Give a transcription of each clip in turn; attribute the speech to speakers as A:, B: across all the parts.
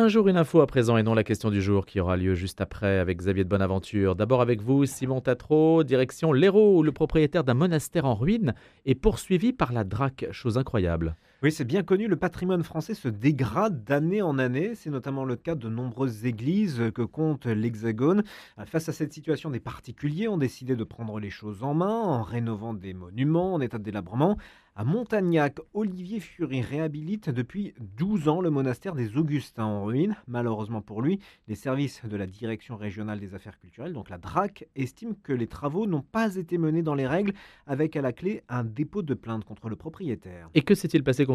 A: Un jour, une info à présent et non la question du jour qui aura lieu juste après avec Xavier de Bonaventure. D'abord avec vous, Simon Tatro, direction l'Hérault, où le propriétaire d'un monastère en ruine est poursuivi par la DRAC, chose incroyable.
B: Oui, c'est bien connu, le patrimoine français se dégrade d'année en année. C'est notamment le cas de nombreuses églises que compte l'Hexagone. Face à cette situation, des particuliers ont décidé de prendre les choses en main en rénovant des monuments en état de délabrement. À Montagnac, Olivier Fury réhabilite depuis 12 ans le monastère des Augustins en ruine. Malheureusement pour lui, les services de la Direction régionale des affaires culturelles, donc la DRAC, estiment que les travaux n'ont pas été menés dans les règles, avec à la clé un dépôt de plainte contre le propriétaire.
A: Et que s'est-il passé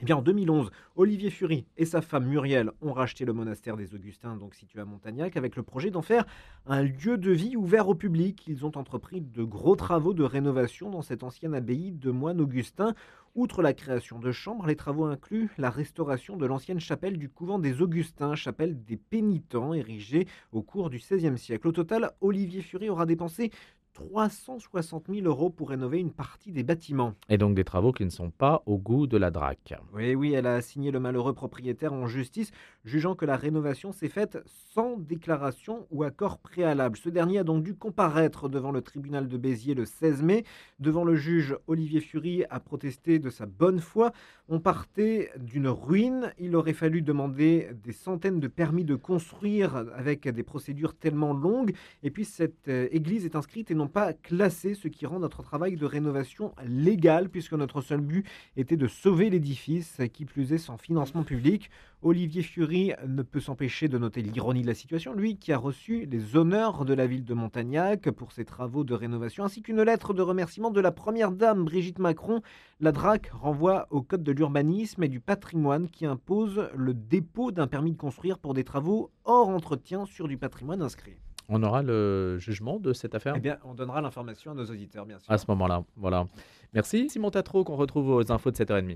B: eh bien, en 2011, Olivier Fury et sa femme Muriel ont racheté le monastère des Augustins, donc situé à Montagnac, avec le projet d'en faire un lieu de vie ouvert au public. Ils ont entrepris de gros travaux de rénovation dans cette ancienne abbaye de moines augustins. Outre la création de chambres, les travaux incluent la restauration de l'ancienne chapelle du couvent des Augustins, chapelle des pénitents, érigée au cours du XVIe siècle. Au total, Olivier Fury aura dépensé 360 000 euros pour rénover une partie des bâtiments.
A: Et donc des travaux qui ne sont pas au goût de la DRAC.
B: Oui, oui, elle a assigné le malheureux propriétaire en justice, jugeant que la rénovation s'est faite sans déclaration ou accord préalable. Ce dernier a donc dû comparaître devant le tribunal de Béziers le 16 mai. Devant le juge, Olivier Fury a protesté de sa bonne foi. On partait d'une ruine. Il aurait fallu demander des centaines de permis de construire avec des procédures tellement longues. Et puis cette euh, église est inscrite et non pas classée, ce qui rend notre travail de rénovation légal, puisque notre seul but était de sauver l'édifice, qui plus est sans financement public. Olivier Fury ne peut s'empêcher de noter l'ironie de la situation, lui qui a reçu les honneurs de la ville de Montagnac pour ses travaux de rénovation, ainsi qu'une lettre de remerciement de la première dame Brigitte Macron. La DRAC renvoie au Code de l'urbanisme et du patrimoine qui impose le dépôt d'un permis de construire pour des travaux hors entretien sur du patrimoine inscrit.
A: On aura le jugement de cette affaire
B: Eh bien, on donnera l'information à nos auditeurs, bien sûr.
A: À ce moment-là, voilà. Merci Simon Tatro, qu'on retrouve aux infos de 7h30.